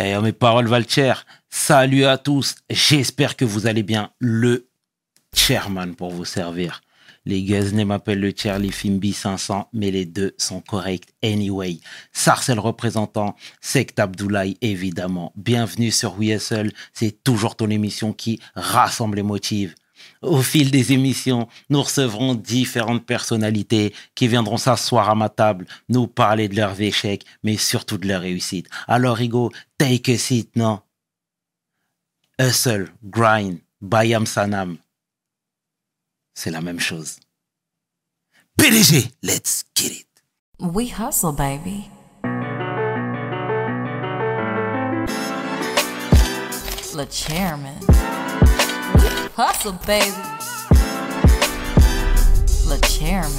Eh, mes paroles valent Salut à tous. J'espère que vous allez bien. Le chairman pour vous servir. Les Guesnay m'appellent le Charlie Fimbi 500, mais les deux sont corrects anyway. Sarcel représentant, Sect Abdoulaye évidemment. Bienvenue sur WSL, c'est toujours ton émission qui rassemble les motifs. Au fil des émissions, nous recevrons différentes personnalités qui viendront s'asseoir à ma table, nous parler de leurs échecs, mais surtout de leurs réussites. Alors, Rigo, take a seat, non? Hustle, grind, bayam sanam. C'est la même chose. PDG, let's get it. We hustle, baby. The chairman. Hustle, baby. Le chairman.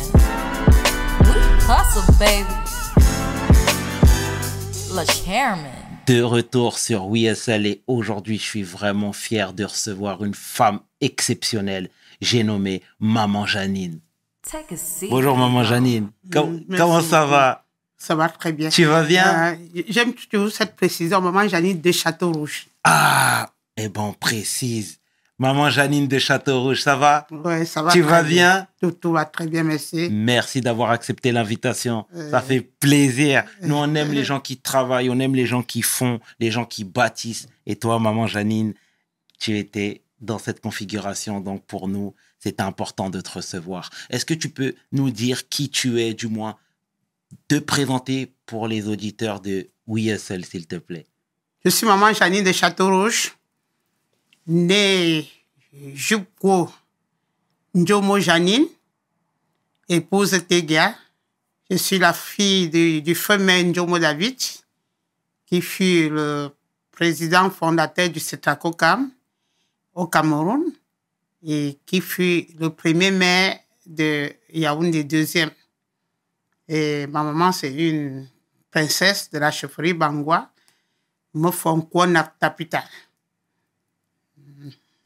hustle, baby. Le chairman. De retour sur WSL et aujourd'hui, je suis vraiment fier de recevoir une femme exceptionnelle. J'ai nommé Maman Janine. Bonjour Maman Janine. comment ça va? Ça va très bien. Tu vas bien? Euh, J'aime toujours cette précision, Maman Janine de Château Rouge. Ah, eh ben précise. Maman Janine de Château-Rouge, ça va Oui, ça va. Tu vas bien, tout, va très bien, merci. Merci d'avoir accepté l'invitation. ça fait plaisir. Nous, on aime les gens qui travaillent, on aime les gens qui font, les gens qui bâtissent. Et toi, Maman Janine, tu étais dans cette configuration. Donc, pour nous, c'est important de te recevoir. Est-ce que tu peux nous dire qui tu es, du moins, te présenter pour les auditeurs de WSL, s'il te plaît? Je suis Maman Janine de Château-Rouge née Jupko Njomo Janine, épouse Tegia. Je suis la fille du, du Njomo David, qui fut le président fondateur du CETACOCAM au Cameroun et qui fut le premier maire de Yaoundé deuxième. Et ma maman, c'est une princesse de la chefferie Bangwa, Mofonko Tapita.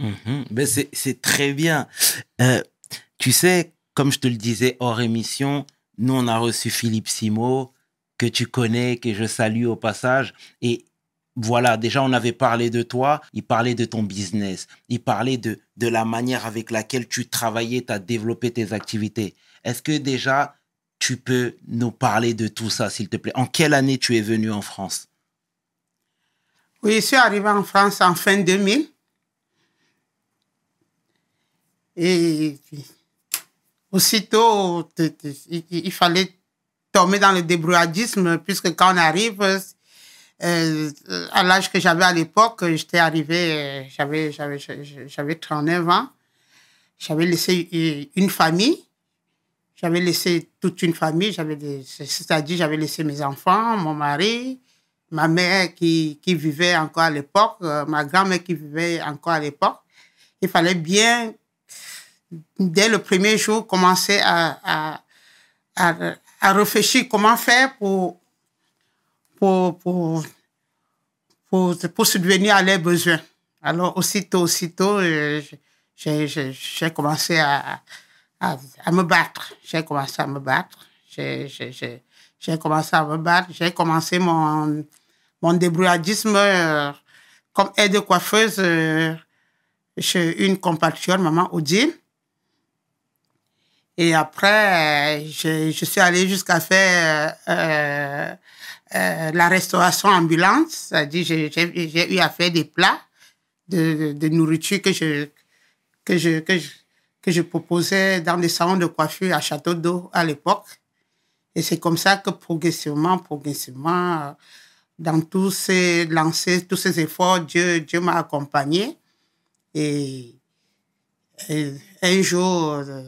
Mhm. Ben, c'est très bien. Euh, tu sais, comme je te le disais hors émission, nous, on a reçu Philippe Simo, que tu connais, que je salue au passage. Et voilà, déjà, on avait parlé de toi, il parlait de ton business, il parlait de, de la manière avec laquelle tu travaillais, tu as développé tes activités. Est-ce que déjà, tu peux nous parler de tout ça, s'il te plaît? En quelle année tu es venu en France? Oui, je suis arrivé en France en fin 2000. Et aussitôt, il fallait tomber dans le débrouillardisme, puisque quand on arrive, euh, à l'âge que j'avais à l'époque, j'étais arrivé, j'avais, j'avais, j'avais 39 ans. J'avais laissé une famille. J'avais laissé toute une famille. C'est-à-dire, j'avais laissé mes enfants, mon mari, ma mère qui, qui vivait encore à l'époque, euh, ma grand-mère qui vivait encore à l'époque. Il fallait bien dès le premier jour, commencer à, à, à, réfléchir comment faire pour, pour, pour, pour, subvenir à leurs besoins. Alors, aussitôt, aussitôt, euh, j'ai commencé à, à, à, me battre. J'ai commencé à me battre. J'ai commencé à me battre. J'ai commencé mon, mon débrouillardisme euh, comme aide coiffeuse euh, chez une compatriote, maman Odile. Et après, je, je suis allée jusqu'à faire euh, euh, la restauration ambulante, c'est-à-dire j'ai eu à faire des plats de, de, nourriture que je, que, je, que, je, que je proposais dans des salons de coiffure à Château d'Eau à l'époque. Et c'est comme ça que progressivement, progressivement, dans tous ces lancers, tous ces efforts, Dieu, Dieu m'a accompagné. Et, un jour, euh,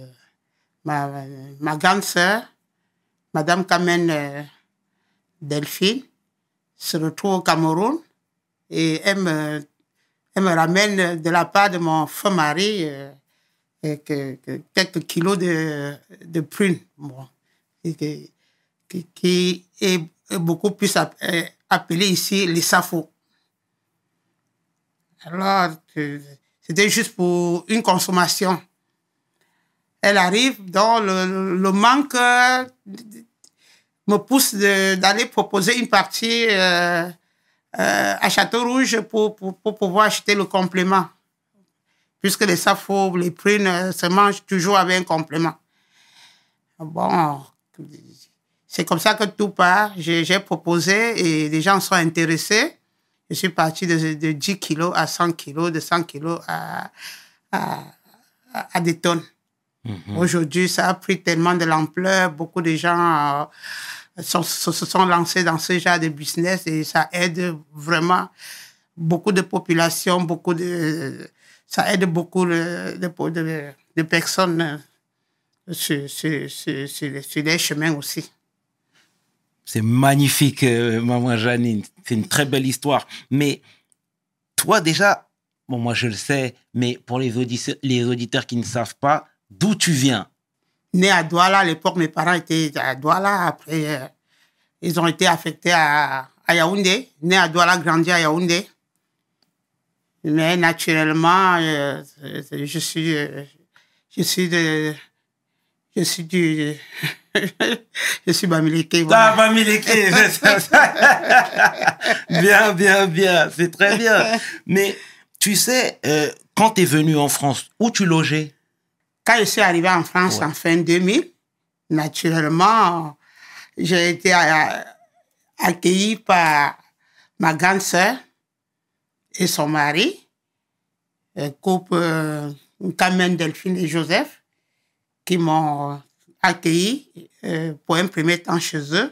ma, grande sœur, Madame Kamen euh, Delphine, se retrouve au Cameroun et elle me, elle me ramène de la part de mon feu mari euh, quelques kilos de, de prunes, qui, est beaucoup plus euh, appelé ici les safo. Alors, c'était juste pour une consommation elle arrive, donc le, manque euh, me pousse d'aller proposer une partie euh, euh, à Château-Rouge pour, pour, pour pouvoir acheter le complément. Puisque les safos, les prunes euh, se mangent toujours avec un complément. Bon, c'est comme ça que tout part. J'ai proposé et les gens sont intéressés. Je suis parti de, de 10 kilos à 100 kilos, de 100 kilos à, à- à des tonnes. Aujourd'hui, ça a pris tellement de l'ampleur. Beaucoup de gens euh, sont- se, sont lancés dans ce genre de business et ça aide vraiment beaucoup de populations, beaucoup de, ça aide beaucoup de, de, de- de personnes euh, sur, sur, sur, sur les- chemins aussi. C'est magnifique, euh, maman Janine. C'est une très belle histoire. Mais toi, déjà, bon, moi je le sais, mais pour les auditeurs qui ne savent pas, d'où tu viens? Né à Douala. À l'époque, mes parents étaient à Douala. Après, euh, ils ont été affectés à, à Yaoundé. Né à Douala, grandi à Yaoundé. Mais naturellement, euh, je suis, euh, je suis de, je suis du, je suis Bamileke. voilà. Ah, Bamileke. Bien, bien, bien. C'est très bien. Mais tu sais, euh, quand tu es venu en France, où tu logeais? Quand je suis arrivé en France Ouais. en fin 2000, naturellement, j'ai été euh, accueilli par ma grande sœur et son mari, un couple euh, Carmen, Delphine et Joseph, qui m'ont accueilli euh, pour un premier temps chez eux.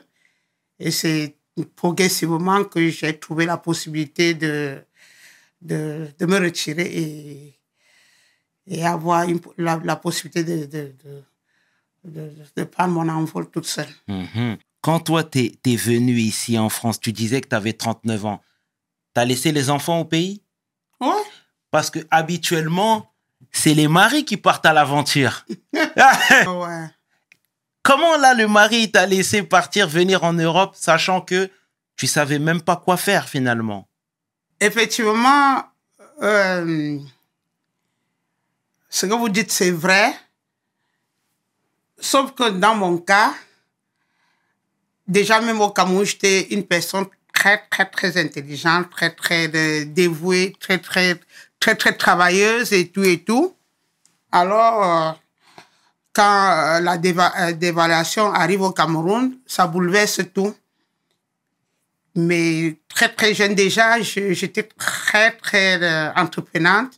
Et c'est progressivement que j'ai trouvé la possibilité de, de, de me retirer et, et avoir une- la, la possibilité de, de, de, prendre mon envol toute seule. Mhm. Quand toi, tu es, venu ici en France, tu disais que tu avais 39 ans. Tu as laissé les enfants au pays? Ouais. Parce que habituellement, c'est les maris qui partent à l'aventure. ouais. Comment là, le mari t'a laissé partir, venir en Europe, sachant que tu savais même pas quoi faire finalement? Effectivement, euh, ce que vous dites, c'est vrai. Sauf que dans mon cas, déjà même au Cameroun, j'étais une personne très, très, très intelligente, très, très euh, dévouée, très, très, très, très travailleuse et tout et tout. Alors, euh, quand euh, la déva- dévaluation arrive au Cameroun, ça bouleverse tout. Mais très, très jeune déjà, j'étais très, très entreprenante.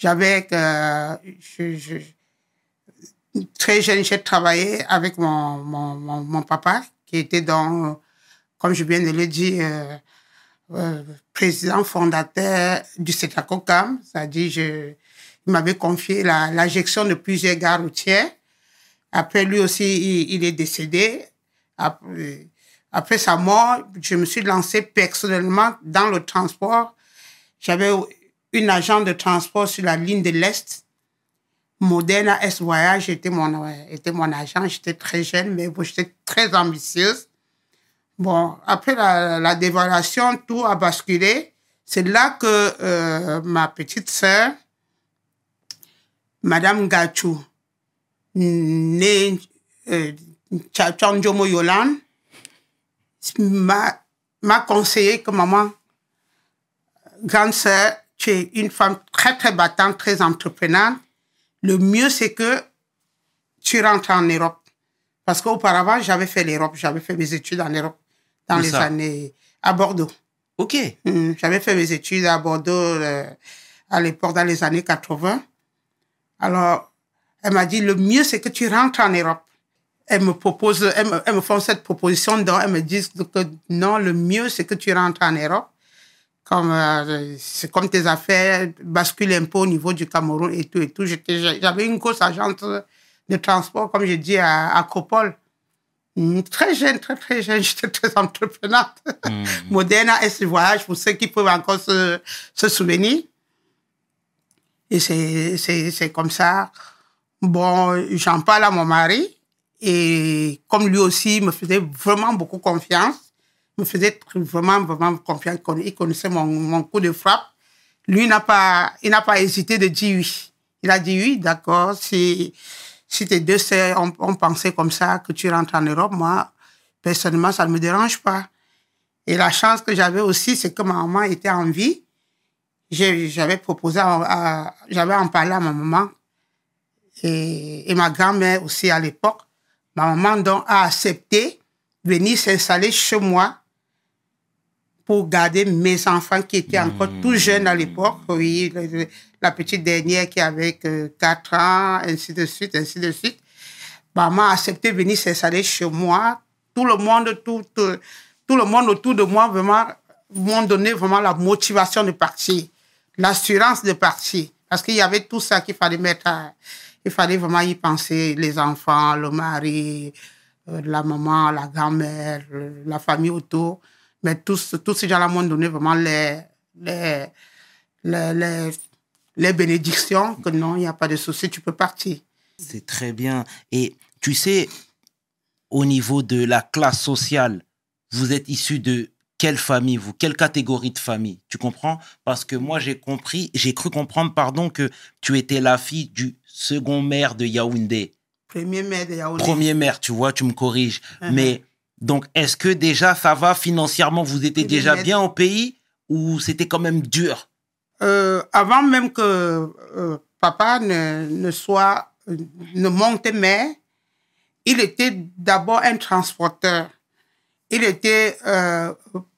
J'avais, euh, je, je- très jeune, j'ai travaillé avec mon, mon, mon, papa, qui était dans, comme je viens de le dire, euh, euh, président fondateur du CETACOCAM, c'est-à-dire je, il m'avait confié la, la gestion de plusieurs gares routières. Après, lui aussi, il, est décédé. Après, après sa mort, je me suis lancé personnellement dans le transport. J'avais une agent de transport sur la ligne de l'Est. Moderna S Voyage était mon, était mon agent. J'étais très jeune, mais j'étais très ambitieuse. Bon, après la, la dévaluation, tout a basculé. C'est là que euh, ma petite sœur, Madame Gachou, née euh, Tchandjomo Yolande, m'a m'a conseillé que maman, grande sœur, tu es une femme très, très battante, très entreprenante. Le mieux, c'est que tu rentres en Europe. Parce qu'auparavant, j'avais fait l'Europe, j'avais fait mes études en Europe dans Où les ça années à Bordeaux. Ok. Hmm, J'avais fait mes études à Bordeaux euh, à l'époque, dans les années 80. Alors, elle m'a dit, le mieux, c'est que tu rentres en Europe. Elle me propose, elle me, elle me font cette proposition, donc elle me dit que non, le mieux, c'est que tu rentres en Europe. Comme, euh, c'est comme tes affaires basculent un peu au niveau du Cameroun et tout et tout. J'avais une grosse agence de transport, comme je dis, à, à Copole. Hmm, Très jeune, très, très jeune, j'étais très entreprenante. Moderna S Voyage, pour ceux qui peuvent encore se, se souvenir. Et c'est, c'est, c'est comme ça. Bon, j'en parle à mon mari. Et comme lui aussi il me faisait vraiment beaucoup confiance, me faisait vraiment, vraiment confiance, il conna- il connaissait mon, mon coup de frappe, lui n'a pas, il n'a pas hésité de dire oui. Il a dit oui, d'accord, si, si tes deux sœurs ont, pensé comme ça, que tu rentres en Europe, moi, personnellement, ça ne me dérange pas. Et la chance que j'avais aussi, c'est que ma maman était en vie. J'avais proposé, j'avais en parlé à ma maman et, et ma grand-mère aussi à l'époque. Ma maman donc a accepté venir s'installer chez moi pour garder mes enfants qui étaient encore tout jeunes à l'époque. Oui, la petite dernière qui avait que 4 ans, ainsi de suite, ainsi de suite. Maman a accepté de venir s'installer chez moi. Tout le monde, tout, tout, tout le monde autour de moi, vraiment, m'ont donné vraiment la motivation de partir, l'assurance de partir. Parce qu'il y avait tout ça qu'il fallait mettre à- il fallait vraiment y penser, les enfants, le mari, euh, la maman, la grand-mère, euh, la famille autour. Mais tous, tous ces gens-là m'ont donné vraiment les, les, les, les, les bénédictions que non, il n'y a pas de souci, tu peux partir. C'est très bien. Et tu sais, au niveau de la classe sociale, vous êtes issu de quelle famille, vous? Quelle catégorie de famille? Tu comprends? Parce que moi, j'ai compris, j'ai cru comprendre, pardon, que tu étais la fille du second maire de Yaoundé. Premier maire de Yaoundé. Premier maire, tu vois, tu me corriges. Mhm. Mais donc, est-ce que déjà ça va financièrement? Vous étiez déjà bien au pays ou c'était quand même dur? Euh, avant même que euh, papa ne, ne soit, ne monte maire, il était d'abord un transporteur. Il était euh,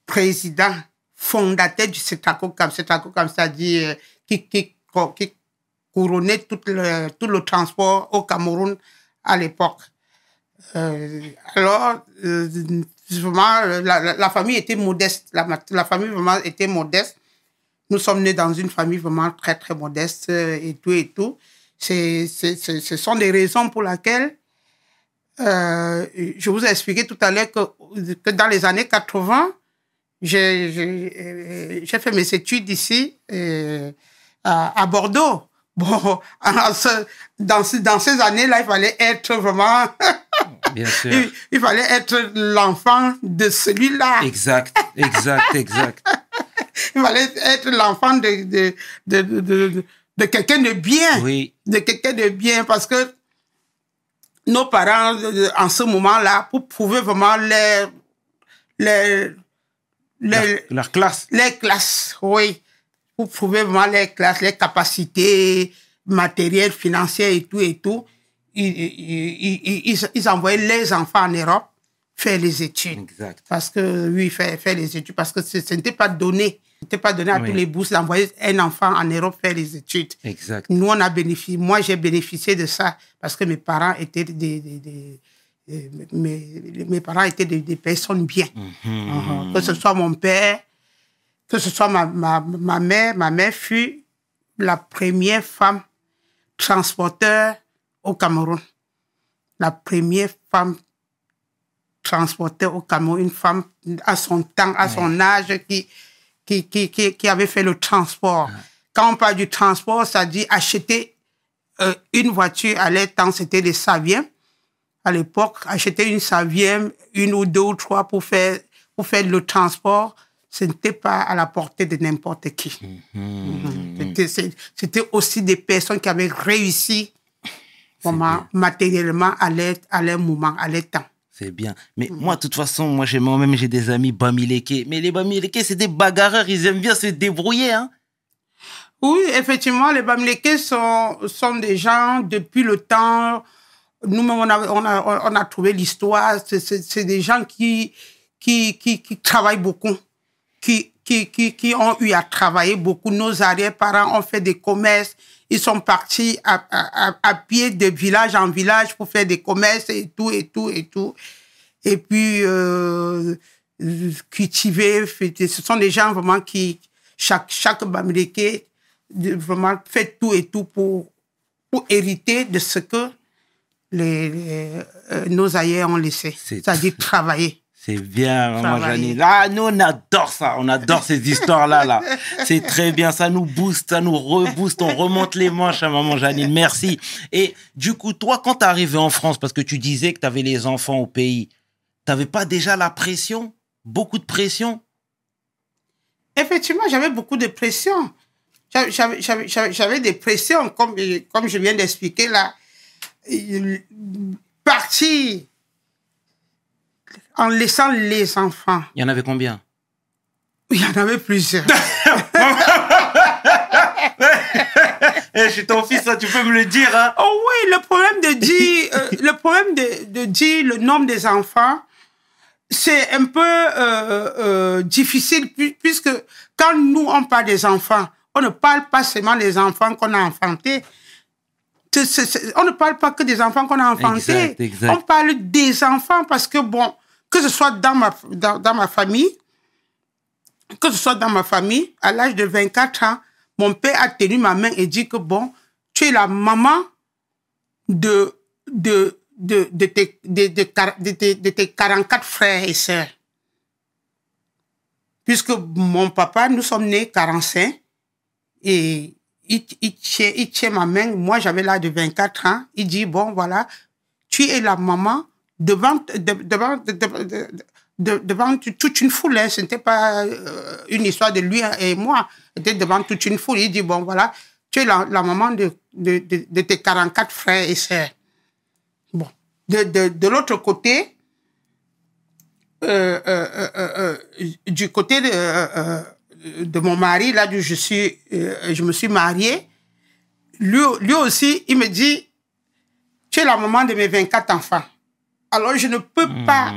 président, fondateur du CETACO, CETACO comme ça dit, euh, qui, qui, qui couronnait tout le, tout le transport au Cameroun à l'époque. Euh, alors, euh, vraiment, la, la, la famille était modeste. La, la famille vraiment était modeste. Nous sommes nés dans une famille vraiment très, très modeste euh, et tout et tout. C'est, ce sont des raisons pour lesquelles euh, je vous ai expliqué tout à l'heure que, que dans les années 80, j'ai, euh, fait mes études ici euh, à, à Bordeaux. Bon, en ce- dans, dans ces années-là, il fallait être vraiment, Bien sûr. il, il fallait être l'enfant de celui-là. exact, exact, exact. Il fallait être l'enfant de, de, de, de, de- de quelqu'un de bien. Oui, De quelqu'un de bien parce que nos parents, euh, en ce moment-là, pour prouver vraiment les, les, leur, leur classe. les classes, oui. Pour prouver vraiment les classes, les capacités matérielles, financières et tout et tout. Ils, ils, ils, ils, envoyaient les enfants en Europe faire les études. Exact. Parce que, oui, faire, faire les études, parce que ce ce n'était pas donné. Ce n'était pas donné à Oui. tous les bourses d'envoyer un enfant en Europe faire les études. Exact. Nous, on a bénéficié, moi, j'ai bénéficié de ça parce que mes parents étaient des, des- des- mes, mes parents étaient des, des personnes bien. Uh-huh. Que ce soit mon père, que ce soit ma, ma, ma mère, ma mère fut la première femme transporteur au Cameroun. La première femme transporteur au Cameroun, une femme à son temps, à son âge, qui, qui, qui, qui, qui avait fait le transport. Quand on parle du transport, ça dit acheter euh, une voiture à leur temps, c'était des Saviens. À l'époque, acheter une Savienne, une ou deux ou trois pour faire, pour faire le transport, ce n'était pas à la portée de n'importe qui. Mhm. C'était- aussi des personnes qui avaient réussi vraiment, matériellement à leur, à leur moment, à leur temps. C'est bien. Mais moi, de toute façon, moi, j'ai moi-même, j'ai des amis Bamileke. Mais les Bamileke, c'est des bagarreurs. Ils aiment bien se débrouiller, hein. Oui, effectivement, les Bamileke sont, sont des gens, depuis le temps, nous-mêmes, on a, on a, on a trouvé l'histoire, c'est des gens qui, qui, qui, qui travaillent beaucoup, qui, qui, qui, qui ont eu à travailler beaucoup. Nos arrière-parents ont fait des commerces, ils sont partis à, à, à- à pied de village en village pour faire des commerces et tout, et tout, et tout. Et puis, euh, cultiver, ce sont des gens vraiment qui, chaque, chaque Bamileke, vraiment fait tout et tout pour, pour hériter de ce que les, les, euh, nos aïeux ont laissé. C'est C'est-à-dire travailler. C'est bien, maman. Janine. Ah, nous, on adore ça. On adore ces histoires-là, là. C'est très bien. Ça nous booste, ça nous rebooste. On remonte les manches à maman Janine. Merci. Et du coup, toi, quand t'es arrivé en France, parce que tu disais que t'avais les enfants au pays, t'avais pas déjà la pression? Beaucoup de pression? Effectivement, j'avais beaucoup de pression. J'avais- des pressions, comme, comme je viens d'expliquer là. Partir en laissant les enfants. Il y en avait combien? Il y en avait plusieurs. Eh, je suis ton fils, tu peux me le dire. Hein? Oh oui, le problème de dire, euh, le problème de, de dire le nombre des enfants, c'est un peu euh, euh, difficile pu- puisque quand nous on parle des enfants, on ne parle pas seulement des enfants qu'on a enfantés. On ne parle pas que des enfants qu'on a enfantés. Exact, exact. On parle des enfants parce que bon, que ce soit dans ma dans, ma famille, que ce soit dans ma famille, à l'âge de 24 ans, mon père a tenu ma main et dit que bon, tu es la maman de, de, de, de, tes, de, de, de tes- de tes 44 frères et sœurs. Puisque mon papa, nous sommes nés 45 et il, tient, il tient ma main. Moi, j'avais l'âge de 24 ans. Il dit, bon, voilà, tu es la maman devant, de- devant, de- de- de- de- devant toute une foule. Hein. Ce n'était pas euh, une histoire de lui et moi. C'était devant toute une foule. Il dit, bon, voilà, tu es la, maman de, de, tes 44 frères et sœurs. Bon. De, l'autre côté, euh, euh, du côté de, mon mari, là où je, suis, je me suis mariée, lui, lui aussi, il me dit, tu es la maman de mes 24 enfants. Alors, je ne peux pas,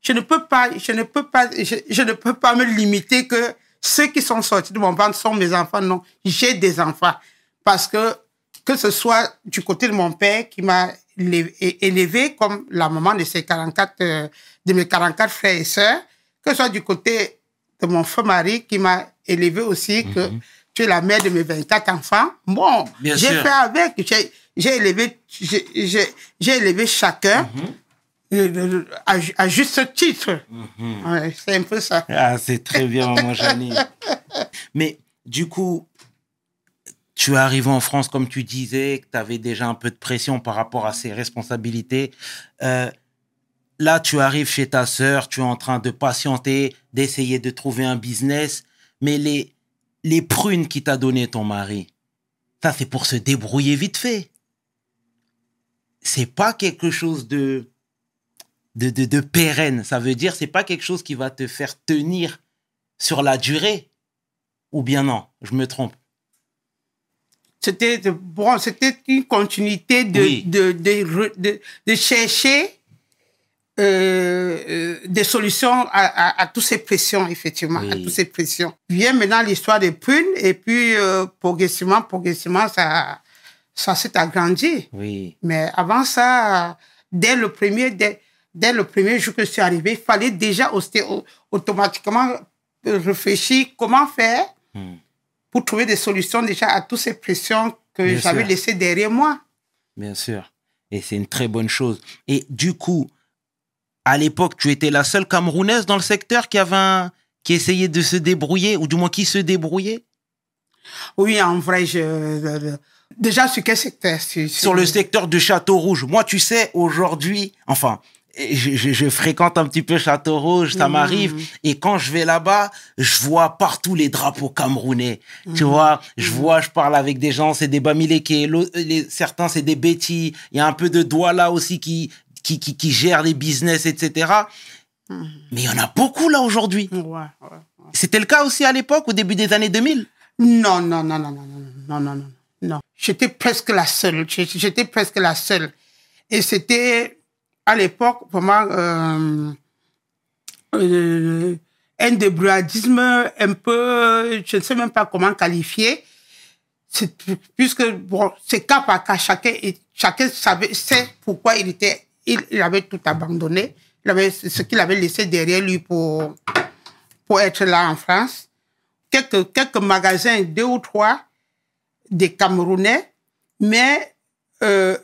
je ne peux pas, je ne peux pas, je, je ne peux pas me limiter que ceux qui sont sortis de mon ventre sont mes enfants. Non, j'ai des enfants. Parce que, que ce soit du côté de mon père qui m'a élevé comme la maman de ses 44, euh, de mes 44 frères et sœurs, que ce soit du côté de mon feu mari qui m'a élevé aussi, que tu es la mère de mes 24 enfants. Bon, j'ai fait avec, j'ai, élevé, j'ai, élevé chacun euh, à, ju- à juste titre. Ouais, c'est un peu ça. Ah, c'est très bien, maman Janie. Mais du coup, tu es arrivé en France, comme tu disais, que tu avais déjà un peu de pression par rapport à ces responsabilités. Euh, là, tu arrives chez ta sœur, tu es en train de patienter, d'essayer de trouver un business, mais les, les prunes qui t'a donné ton mari, ça, c'est pour se débrouiller vite fait. C'est pas quelque chose de, de, de, de pérenne. Ça veut dire, c'est pas quelque chose qui va te faire tenir sur la durée. Ou bien non, je me trompe. C'était bon, c'était une continuité de, Oui. de, de, chercher euh, euh, des solutions à, à, à toutes ces pressions, effectivement, à Oui. toutes ces pressions. Vient maintenant l'histoire des prunes, et puis euh, progressivement, progressivement, ça, ça s'est agrandi. Oui. Mais avant ça, dès le premier, dès, dès le premier jour que je suis arrivé, il fallait déjà automatiquement réfléchir comment faire Hmm. pour trouver des solutions déjà à toutes ces pressions que Bien j'avais laissées derrière moi. Bien sûr. Et c'est une très bonne chose. Et du coup, à l'époque, tu étais la seule Camerounaise dans le secteur qui avait un- qui essayait de se débrouiller, ou du moins qui se débrouillait? Oui, en vrai, je, je- déjà sur quel secteur? Sur, sur le secteur de Château Rouge. Moi, tu sais, aujourd'hui, enfin, je, je, je, fréquente un petit peu Château Rouge, ça hmm. m'arrive. Et quand je vais là-bas, je vois partout les drapeaux camerounais. Tu hmm. vois, je hmm. vois, je parle avec des gens, c'est des Bamileke, certains c'est des Betty. Il y a un peu de Douala aussi qui, qui, qui, gère les business, etc. Mais il y en a beaucoup là aujourd'hui. Ouais, ouais. C'était le cas aussi à l'époque, au début des années 2000 Non, non, non, non, non, non, non, non. non. J'étais presque la seule. J'étais presque la seule. Et c'était à l'époque, vraiment, euh, euh, un débrouillardisme un peu, je ne sais même pas comment qualifier. Puisque, bon, c'est cas par cas. Chacun, chacun savait, sait pourquoi il était, il, avait tout abandonné. Il avait ce qu'il avait laissé derrière lui pour, pour être là en France quelques, quelques magasins, deux ou trois, des Camerounais, mais euh,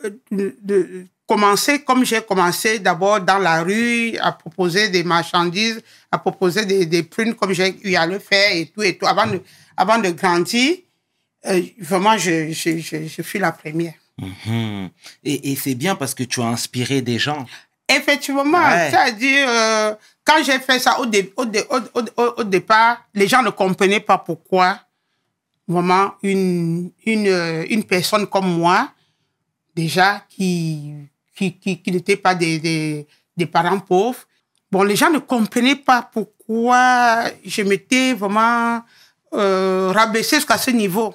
commencer comme j'ai commencé d'abord dans la rue à proposer des marchandises, à proposer des, des prunes comme j'ai eu à le faire et tout et tout. Avant de, avant de grandir, euh, vraiment, je, je, je, je suis la première. Mhm. Et, et c'est bien parce que tu as inspiré des gens. Effectivement, Ouais. c'est-à-dire, euh, quand j'ai fait ça au, dé- au, dé- au, au- au- au départ, les gens ne comprenaient pas pourquoi vraiment une, une, euh, une personne comme moi, déjà, qui, qui, qui, qui n'était pas des, des, des parents pauvres, Bon, les gens ne comprenaient pas pourquoi je m'étais vraiment euh, rabaissée jusqu'à ce niveau.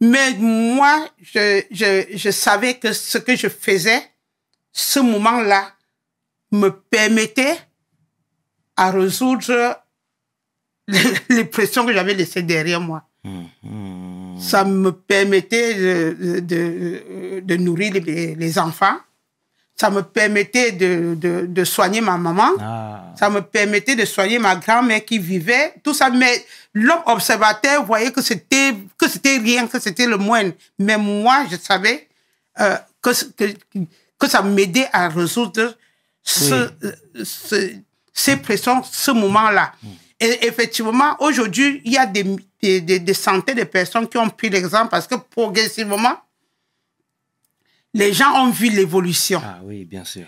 Mais moi, je, je, je savais que ce que je faisais, ce moment-là, me permettait à résoudre les, pressions que j'avais laissées derrière moi. Mhm. Ça me permettait de, de, de nourrir les, les enfants. Ça me permettait de, de, de soigner ma maman. Ah. Ça me permettait de soigner ma grand-mère qui vivait. Tout ça, mais l'homme observateur voyait que c'était que c'était rien, que c'était le moindre. Mais moi, je savais euh, que, que que ça m'aidait à résoudre ce, ce- ces pressions, ce moment-là. Et effectivement, aujourd'hui, il y a des, des, des, des centaines de personnes qui ont pris l'exemple parce que progressivement, les gens ont vu l'évolution Ah oui, bien sûr.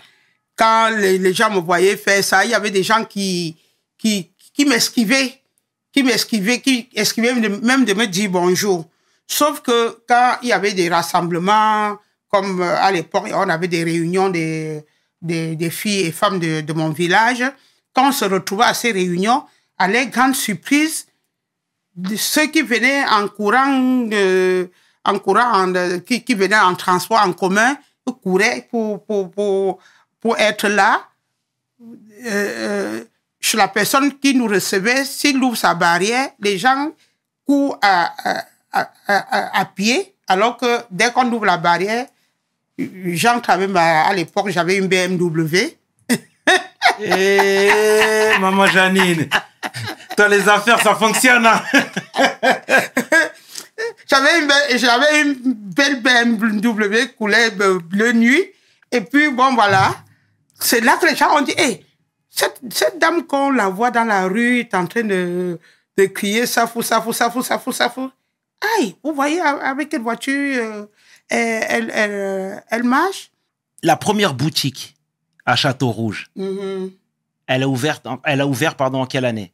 quand les, les gens me voyaient faire ça, il y avait des gens qui, qui, qui m'esquivaient, qui m'esquivaient, qui esquivaient même de me dire bonjour. Sauf que quand il y avait des rassemblements, comme euh, à l'époque, on avait des réunions des, des, des filles et femmes de, de mon village, quand on se retrouvait à ces réunions, à leur grande surprise, de ceux qui venaient en courant, euh, en courant, en, euh, qui, qui venaient en transport en commun, couraient pour, pour, pour, pour être là. Euh, euh, chez la personne qui nous recevait, s'il ouvre sa barrière, les gens courent à, à, à, à, à pied, alors que dès qu'on ouvre la barrière, j'entre avec ma, à l'époque, j'avais une BMW. Eh, maman Janine, toi les affaires, ça fonctionne. hein? J'avais une, belle- j'avais une belle BMW couleur bleu nuit. Et puis, bon, voilà. C'est là que les gens ont dit, hey, cette, cette dame qu'on la voit dans la rue est en train de, de crier ça fou, ça fou, ça fou, ça fou, ça fou. Aïe, vous voyez avec quelle voiture euh, elle, elle, elle, elle marche? La première boutique à Château Rouge, Mhm. elle a ouvert, elle a ouvert pardon, en quelle année?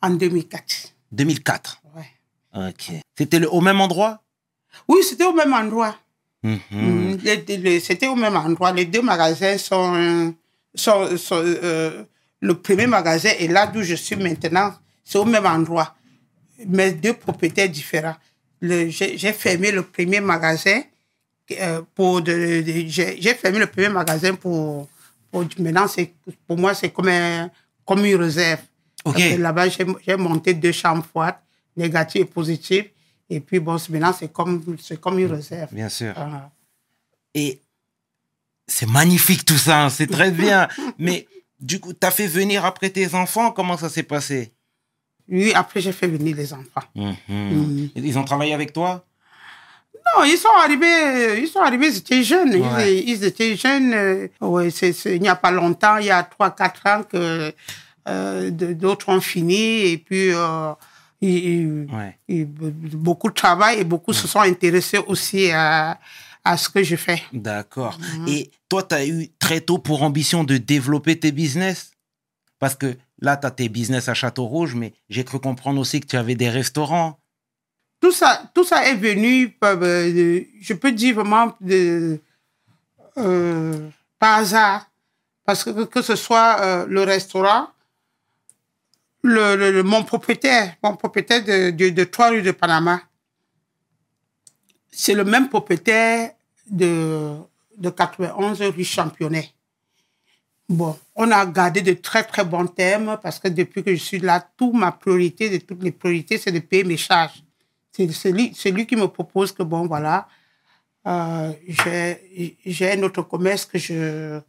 En 2004. 2004. Ok. C'était au même endroit? Oui, c'était au même endroit. Mhm. Mm, les- les- C'était au même endroit. Les deux magasins sont, euh, sont, sont, euh, le premier magasin est là d'où je suis maintenant. C'est au même endroit, mais deux propriétaires différents. J'ai fermé le premier magasin euh, pour de, de- j'ai fermé le premier magasin pour, pour maintenant pour moi c'est comme un, comme une réserve. Ok. Parce que Là-bas j'ai j'ai monté deux chambres froides, négatives et positives. Et puis bon, maintenant c'est comme c'est comme une réserve. Bien sûr. Ah. Et c'est magnifique tout ça, hein, c'est très bien. Mais du coup, t'as fait venir après tes enfants? Comment ça s'est passé? Oui, après, j'ai fait venir les enfants. Mhm. Ils ont travaillé avec toi? Non, ils sont arrivés, ils sont arrivés, ils étaient jeunes. Ils- Ouais. Ils, étaient jeunes. euh, ouais, il n'y a pas longtemps, il y a 3-4 ans que euh, d'autres ont fini. Et puis, euh, Ouais. ils- beaucoup de travail et beaucoup se sont intéressés aussi à, à ce que je fais. D'accord. Et toi, tu as eu très tôt pour ambition de développer tes business? Parce que là, tu as tes business à Château Rouge, mais j'ai cru comprendre aussi que tu avais des restaurants. Tout ça, tout ça est venu, euh, de- je peux dire vraiment, de, euh, par hasard. Parce que que ce soit euh, le restaurant, le, mon propriétaire, mon propriétaire de, de, de 3 rues de Panama, c'est le même propriétaire de, de 91 rue Championnet. Bon, on a gardé de très très bons termes parce que depuis que je suis là, toute ma priorité, de toutes les priorités, c'est de payer mes charges. C'est c'est lui, c'est lui qui me propose que, bon, voilà, euh, j'ai un autre commerce que je,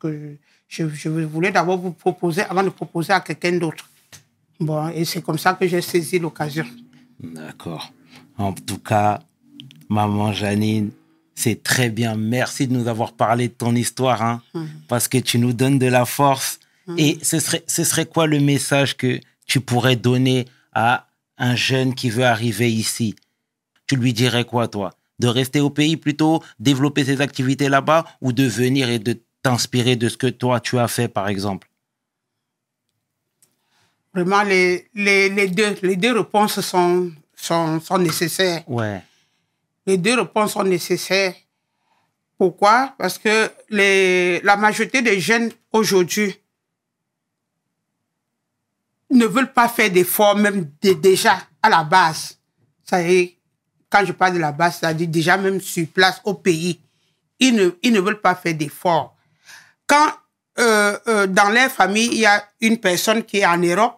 que je, je voulais d'abord vous proposer avant de proposer à quelqu'un d'autre. Bon, et c'est comme ça que j'ai saisi l'occasion. D'accord. En tout cas, maman Janine, c'est très bien. Merci de nous avoir parlé de ton histoire, hein, parce que tu nous donnes de la force. Et ce serait, ce serait quoi le message que tu pourrais donner à un jeune qui veut arriver ici? Tu lui dirais quoi, toi? De rester au pays plutôt, développer ses activités là-bas, ou de venir et de t'inspirer de ce que toi tu as fait, par exemple? Vraiment, les, les, les, deux, les deux réponses sont, sont, sont nécessaires. Ouais. Les deux réponses sont nécessaires. Pourquoi? Parce que les, la majorité des jeunes aujourd'hui ne veulent pas faire d'efforts, même dé- déjà à la base. Ça y est, quand je parle de la base, c'est-à-dire déjà même sur place au pays, ils ne, ils ne veulent pas faire d'efforts. Quand euh, euh, dans leur famille, il y a une personne qui est en Europe,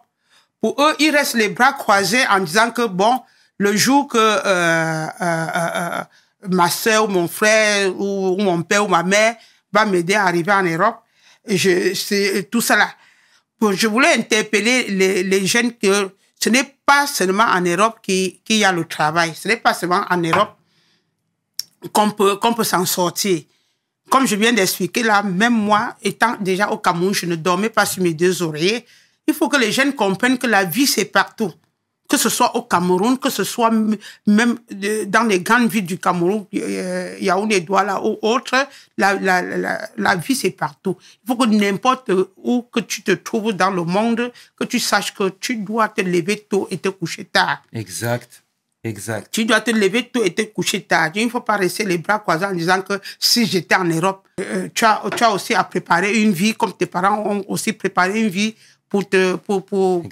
pour eux, ils restent les bras croisés en disant que, bon, le jour que euh, euh, euh, ma soeur ou mon frère ou, mon père ou ma mère va m'aider à arriver en Europe, je, c'est tout ça là. Je voulais interpeller les, jeunes que ce n'est pas seulement en Europe qu'il qu'il y a le travail. Ce n'est pas seulement en Europe qu'on peut, qu'on peut s'en sortir. Comme je viens d'expliquer là, même moi, étant déjà au Cameroun, je ne dormais pas sur mes deux oreillers. Il faut que les jeunes comprennent que la vie, c'est partout. Que ce soit au Cameroun, que ce soit même de- dans les grandes villes du Cameroun, euh, Yaoundé, Douala ou autres, la, la, la, la vie, c'est partout. Il faut que n'importe où que tu te trouves dans le monde, que tu saches que tu dois te lever tôt et te coucher tard. Exact. Exact. Tu dois te lever tôt et te coucher tard. Il ne faut pas rester les bras croisés en disant que si j'étais en Europe, euh, tu, as, tu as aussi à préparer une vie comme tes parents ont aussi préparé une vie pour te, pour, pour,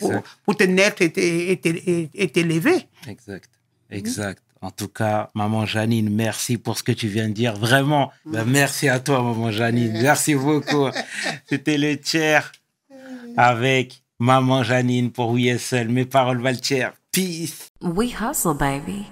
pour, te naître et te- et te- et- et t'élever. Exact. Exact. En tout cas, maman Janine, merci pour ce que tu viens de dire. Vraiment, ben, merci à toi, maman Janine. Merci beaucoup. C'était le tiers avec maman Janine pour Oui et Seul. Mes paroles valent. Peace. We hustle, baby.